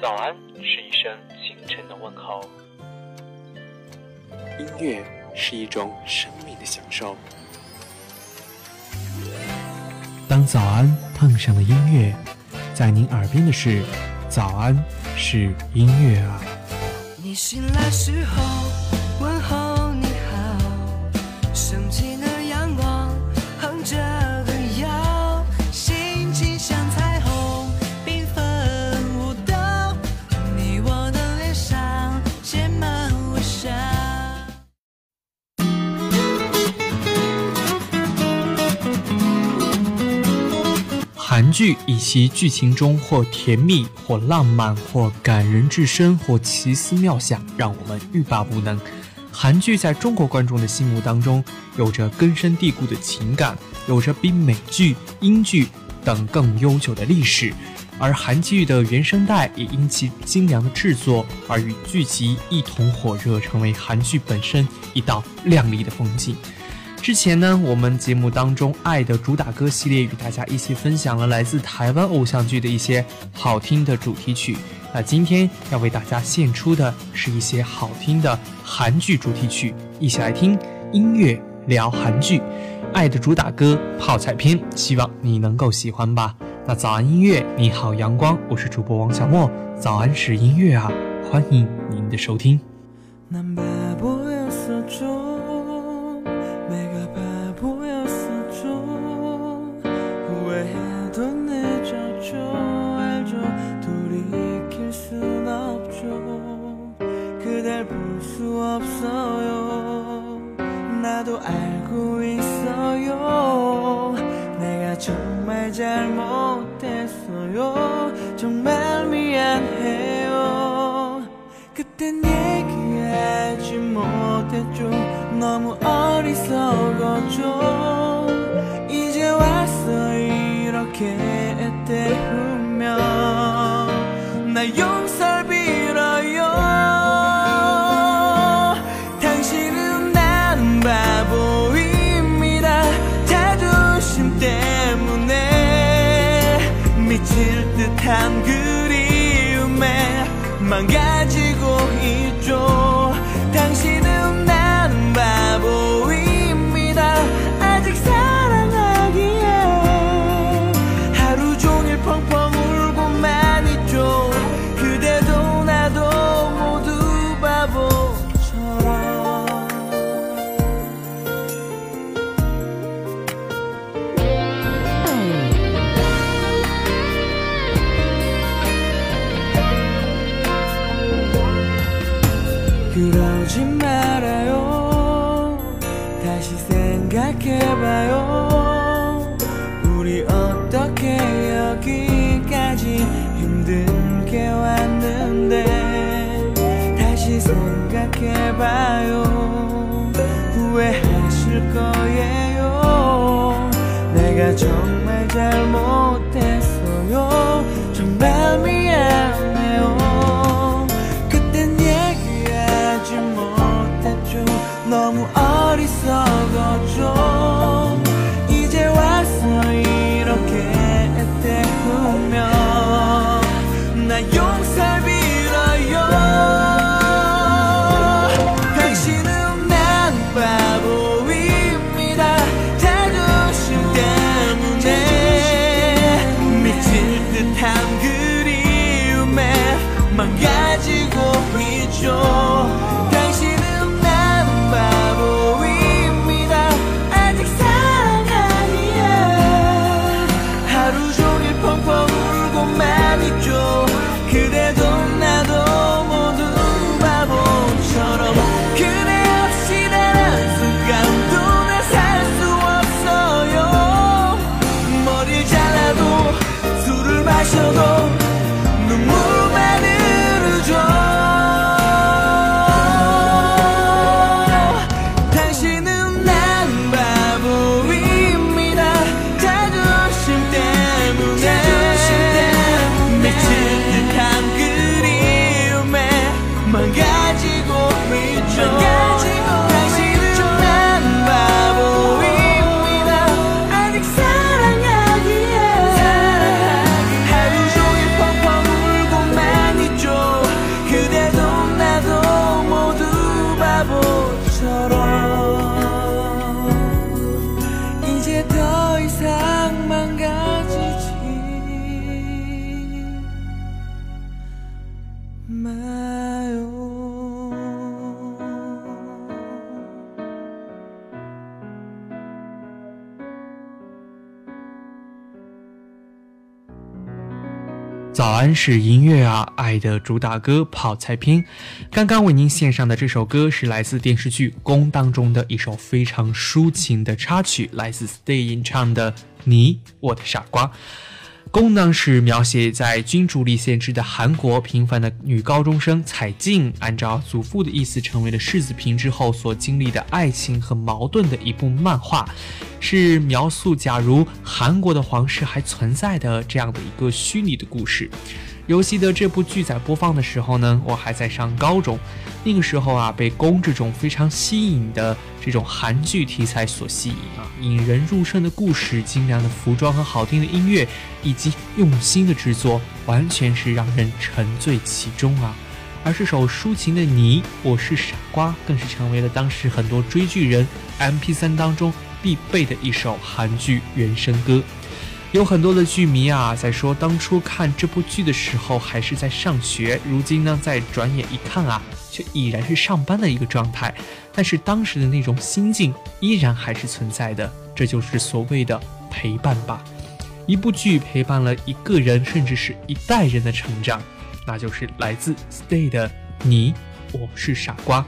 早安是一声清晨的问候，音乐是一种生命的享受。当早安碰上了音乐，在您耳边的是早安是音乐啊。你醒来时候剧以其剧情中或甜蜜、或浪漫、或感人至深、或奇思妙想，让我们欲罢不能。韩剧在中国观众的心目当中，有着根深蒂固的情感，有着比美剧、英剧等更悠久的历史。而韩剧的原声带也因其精良的制作而与剧集一同火热，成为韩剧本身一道亮丽的风景。之前呢，我们节目当中《爱的主打歌》系列与大家一起分享了来自台湾偶像剧的一些好听的主题曲。那今天要为大家献出的是一些好听的韩剧主题曲，一起来听音乐聊韩剧《爱的主打歌》泡菜篇，希望你能够喜欢吧。那早安音乐，你好阳光，我是主播王小莫，早安是音乐啊，欢迎您的收听。 나도 알고 있어요. 내가 정말 잘못했어요. 정말 미안해요. 그땐 얘기하지 못했죠. 너무 어리석었죠 망가 安是音乐啊，爱的主打歌泡菜篇。刚刚为您献上的这首歌是来自电视剧《宫》当中的一首非常抒情的插曲，来自 Stay 演唱的《你我的傻瓜》。宫呢是描写在君主立宪制的韩国，平凡的女高中生彩静，按照祖父的意思成为了世子嫔之后所经历的爱情和矛盾的一部漫画，是描述假如韩国的皇室还存在的这样的一个虚拟的故事。游戏的这部剧在播放的时候呢，我还在上高中，那个时候啊，被宫这种非常吸引的这种韩剧题材所吸引啊，引人入胜的故事、精良的服装和好听的音乐，以及用心的制作，完全是让人沉醉其中啊。而这首抒情的《你我是傻瓜》，更是成为了当时很多追剧人 MP3 当中必备的一首韩剧原声歌。有很多的剧迷啊，在说当初看这部剧的时候还是在上学，如今呢，再转眼一看啊，却已然是上班的一个状态。但是当时的那种心境依然还是存在的，这就是所谓的陪伴吧。一部剧陪伴了一个人，甚至是一代人的成长，那就是来自 Stay 的《你我是傻瓜》。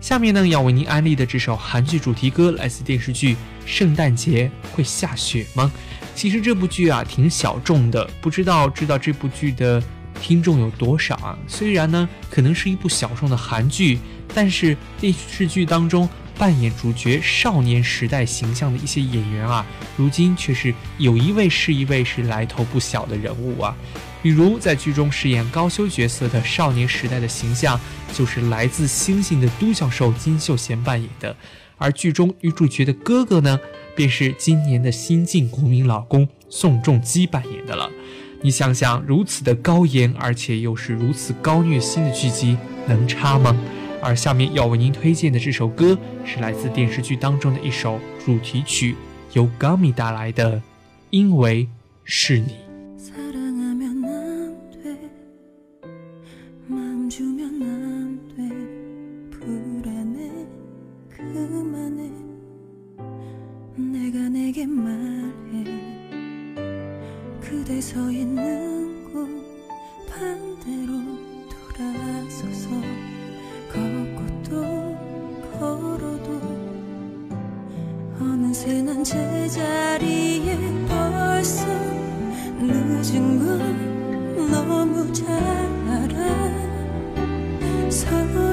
下面呢，要为您安利的这首韩剧主题歌，来自电视剧《圣诞节会下雪吗》。其实这部剧啊挺小众的，不知道知道这部剧的听众有多少啊？虽然呢可能是一部小众的韩剧，但是电视剧当中扮演主角少年时代形象的一些演员啊，如今却是有一位是一位是来头不小的人物啊。比如在剧中饰演高修角色的少年时代的形象，就是来自星星的都教授金秀贤扮演的，而剧中女主角的哥哥呢？便是今年的新晋国民老公宋仲基扮演的了，你想想如此的高颜，而且又是如此高虐心的剧集能差吗？而下面要为您推荐的这首歌，是来自电视剧当中的一首主题曲，由 Gummy 带来的，因为是你。 내가 내게 말해. 그대 서 있는 곳 반대로 돌아서서 걷고 또 걸어도 어느새 난 제자리에 벌써 늦은 걸 너무 잘 알 아서,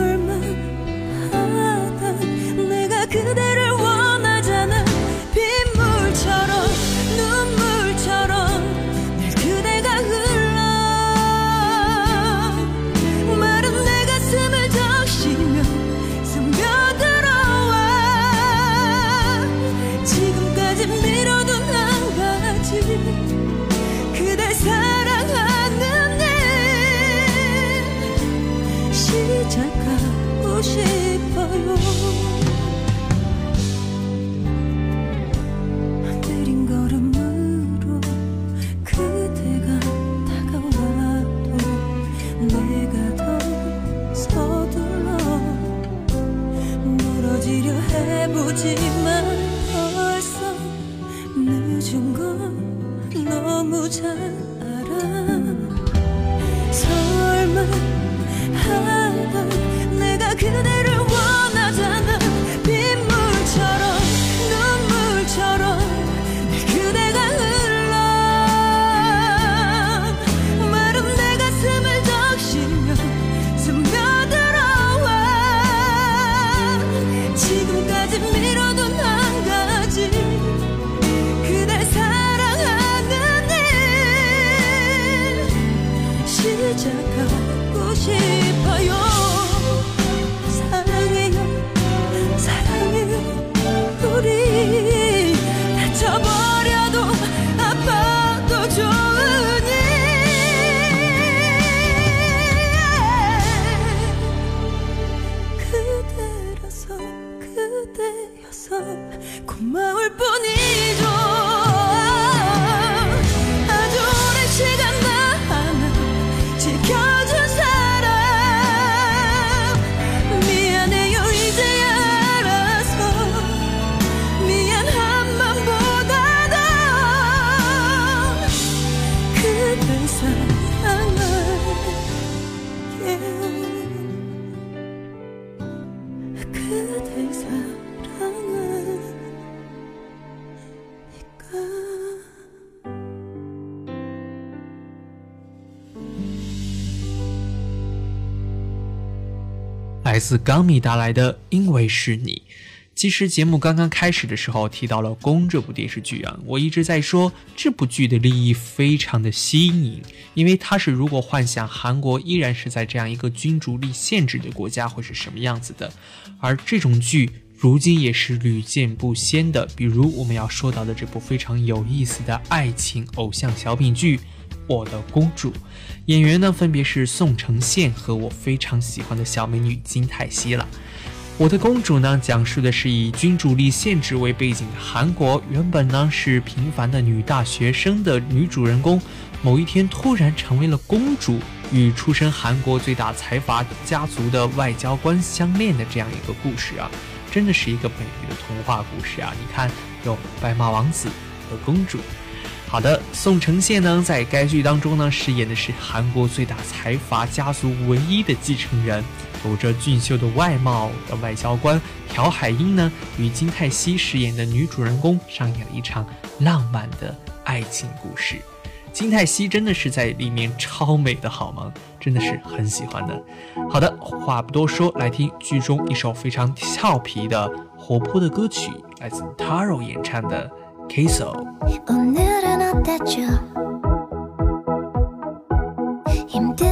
自刚米带来的《因为是你》。其实节目刚刚开始的时候提到了《宫》这部电视剧啊，我一直在说这部剧的立意非常的新颖，因为它是如果幻想韩国依然是在这样一个君主立宪制的国家会是什么样子的，而这种剧如今也是屡见不鲜的。比如我们要说到的这部非常有意思的爱情偶像小品剧《我的公主》，演员呢分别是宋承宪和我非常喜欢的小美女金泰熙了。我的公主呢，讲述的是以君主立宪制为背景的韩国。原本呢是平凡的女大学生的女主人公，某一天突然成为了公主，与出身韩国最大财阀家族的外交官相恋的这样一个故事啊，真的是一个美丽的童话故事啊！你看，有白马王子和公主。好的，宋承宪呢，在该剧当中呢，饰演的是韩国最大财阀家族唯一的继承人。有着俊秀的外貌的外交官朴海英呢，与金泰熙饰演的女主人公上演了一场浪漫的爱情故事。金泰熙真的是在里面超美的好吗？真的是很喜欢的。好的，话不多说，来听剧中一首非常俏皮的活泼的歌曲，来自 Taro 演唱的《Queso. 오늘은 어땠죠? 힘들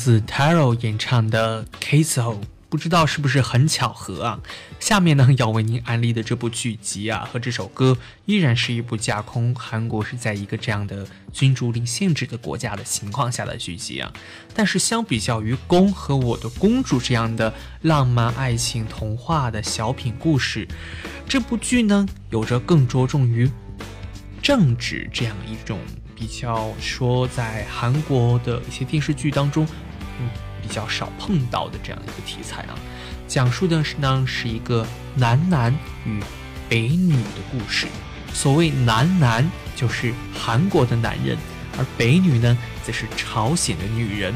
自 Taro 演唱的《Kiso》，不知道是不是很巧合啊？下面呢要为您安利的这部剧集啊和这首歌，依然是一部架空韩国是在一个这样的君主令限制的国家的情况下的剧集啊。但是相比较于《宫》和《我的公主》这样的浪漫爱情童话的小品故事，这部剧呢有着更着重于政治这样一种。比较说，在韩国的一些电视剧当中，比较少碰到的这样一个题材啊，讲述的是呢是一个男男与北女的故事。所谓男男，就是韩国的男人，而北女呢，则是朝鲜的女人。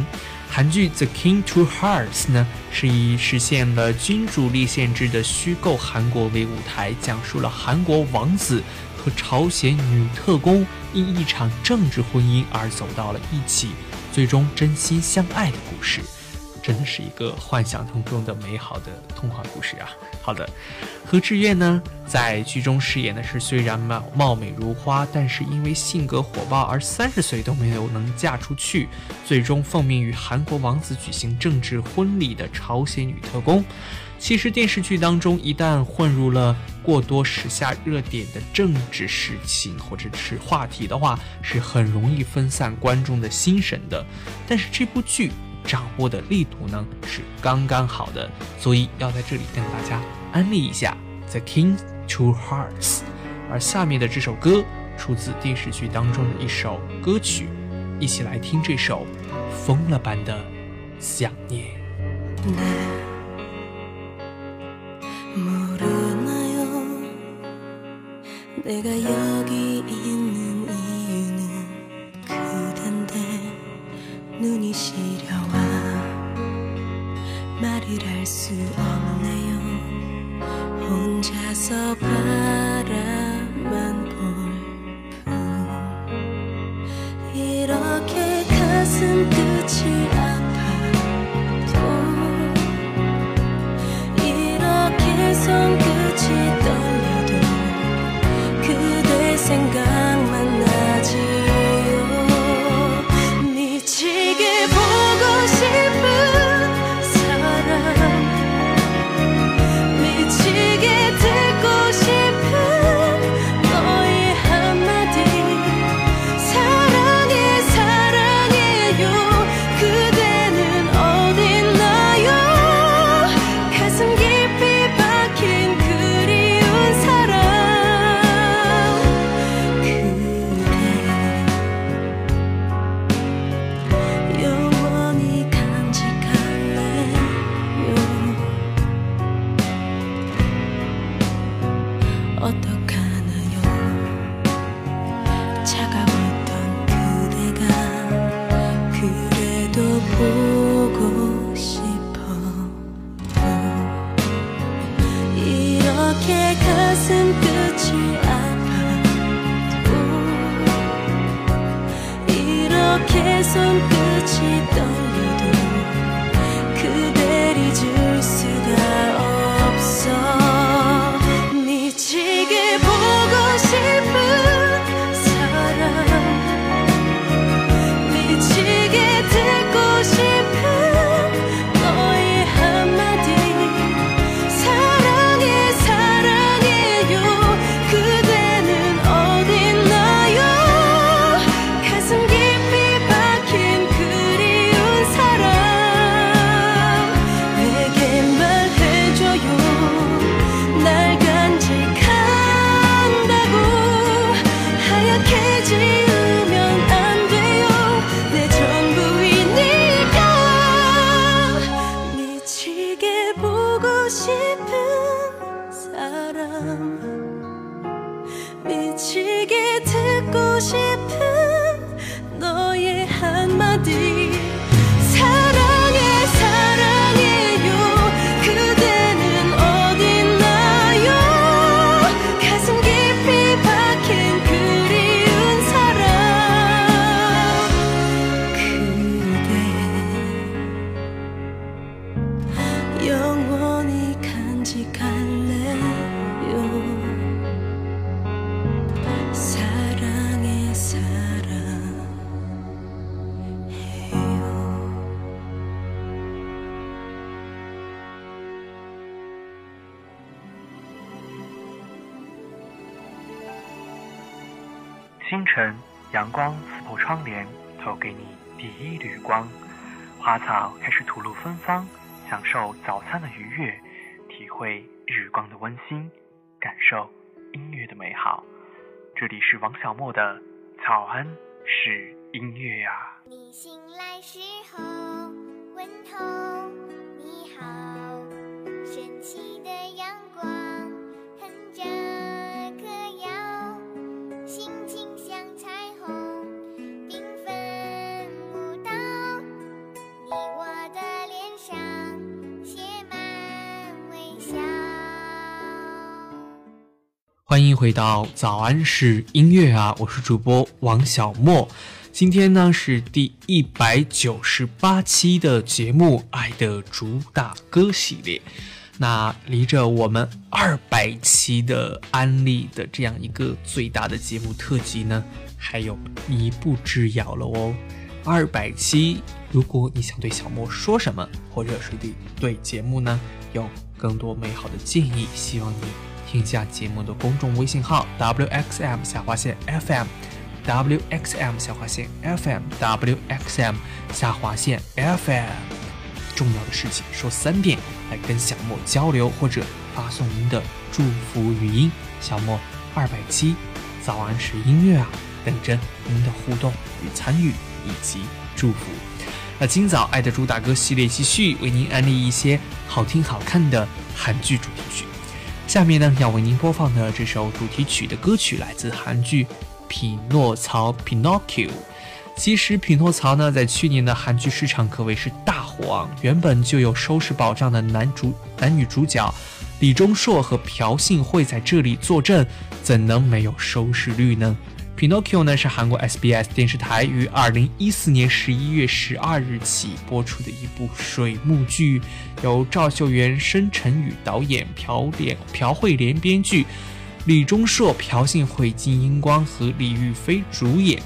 韩剧《The King to Hearts》呢，是以实现了君主立宪制的虚构韩国为舞台，讲述了韩国王子。和朝鲜女特工因一场政治婚姻而走到了一起，最终真心相爱的故事，真的是一个幻想当中的美好的童话故事啊！好的，何志远呢，在剧中饰演的是虽然貌貌美如花，但是因为性格火爆而三十岁都没有能嫁出去，最终奉命与韩国王子举行政治婚礼的朝鲜女特工。其实电视剧当中一旦混入了过多时下热点的政治事情或者是话题的话，是很容易分散观众的心神的。但是这部剧掌握的力度呢是刚刚好的，所以要在这里跟大家安利一下《The King Two Hearts》。而下面的这首歌出自电视剧当中的一首歌曲，一起来听这首疯了般的想念。 수 없네요? 혼자서 阳光刺破窗帘，投给你第一缕光。花草开始吐露芬芳，享受早餐的愉悦，体会日光的温馨，感受音乐的美好。这里是王小莫的早安是音乐呀、你醒来时候问候你好，神奇欢迎回到早安是音乐啊，我是主播王小莫。今天呢是第一百九十八期的节目《爱的主打歌》系列。那离着我们二百期的安利的这样一个最大的节目特辑呢，还有一步之遥了哦。二百期，如果你想对小莫说什么，或者是对对节目呢有更多美好的建议，希望你添加节目的公众微信号 wxm 下划线 fm。wxm 下划线 FM wxm 下划线 FM，重要的事情说三遍，来跟小莫交流或者发送您的祝福语音。小莫二百七，早安是音乐啊，等着您的互动与参与以及祝福。那今早爱的主打歌系列继续为您安利一些好听好看的韩剧主题曲。下面呢要为您播放的这首主题曲的歌曲来自韩剧《匹诺曹》（Pinocchio）。其实，《匹诺曹》呢在去年的韩剧市场可谓是大火啊，原本就有收视保障的男主男女主角李钟硕和朴信惠在这里坐镇，怎能没有收视率呢？《Pinocchio》呢是韩国 SBS 电视台于二零一四年十一月十二日起播出的一部水幕剧，由赵秀媛、申晨宇导演，朴莲朴慧莲编剧，李钟硕、朴信惠、金英光和李玉飞主演。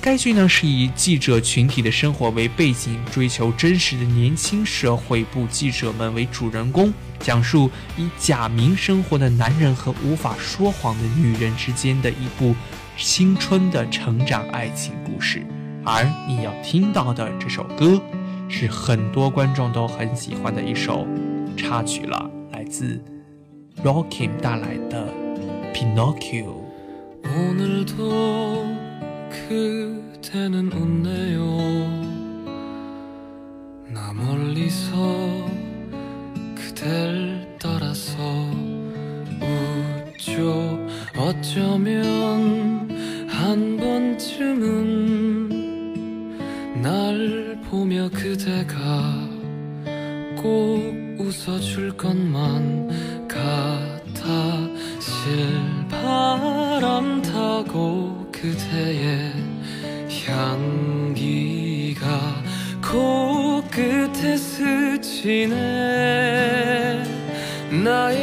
该剧呢是以记者群体的生活为背景，追求真实的年轻社会部记者们为主人公，讲述以假名生活的男人和无法说谎的女人之间的一部青春的成长爱情故事。而你要听到的这首歌，是很多观众都很喜欢的一首插曲了，来自 Rockim 带来的《Pinocchio》。 오늘도 그대는 웃네요 나 멀리서 그댈 따라서 웃죠 어쩌면 한 번쯤은 날 보며 그대가 꼭 웃어줄 것만 같아 실바람 타고 그대의 향기가 코끝에 스치네. 나의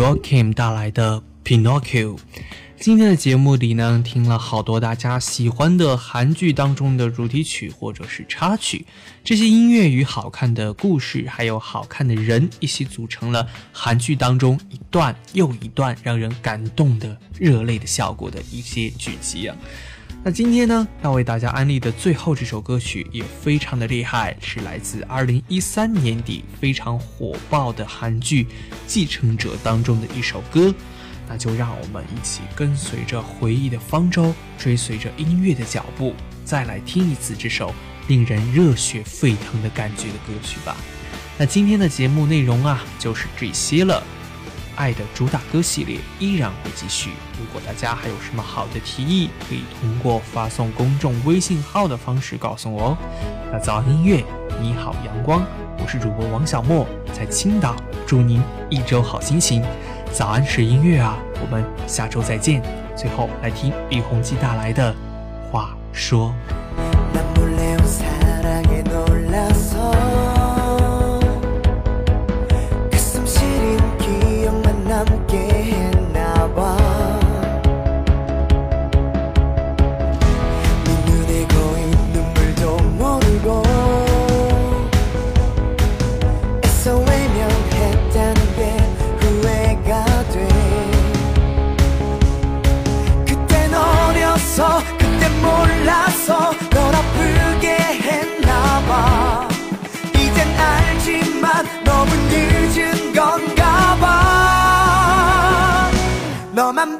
Rockim 带来的 Pinocchio。今天的节目里呢，听了好多大家喜欢的韩剧当中的主题曲或者是插曲，这些音乐与好看的故事，还有好看的人一起组成了韩剧当中一段又一段让人感动的热泪的效果的一些剧集啊。那今天呢，要为大家安利的最后这首歌曲也非常的厉害，是来自二零一三年底非常火爆的韩剧《继承者》当中的一首歌。那就让我们一起跟随着回忆的方舟，追随着音乐的脚步，再来听一次这首令人热血沸腾的感觉的歌曲吧。那今天的节目内容啊，就是这些了。爱的主打歌系列依然会继续。如果大家还有什么好的提议，可以通过发送公众微信号的方式告诉我哦。那早安音乐，你好阳光，我是主播王小莫，在青岛，祝您一周好心情。早安是音乐啊，我们下周再见。最后来听李弘基带来的话说。 너만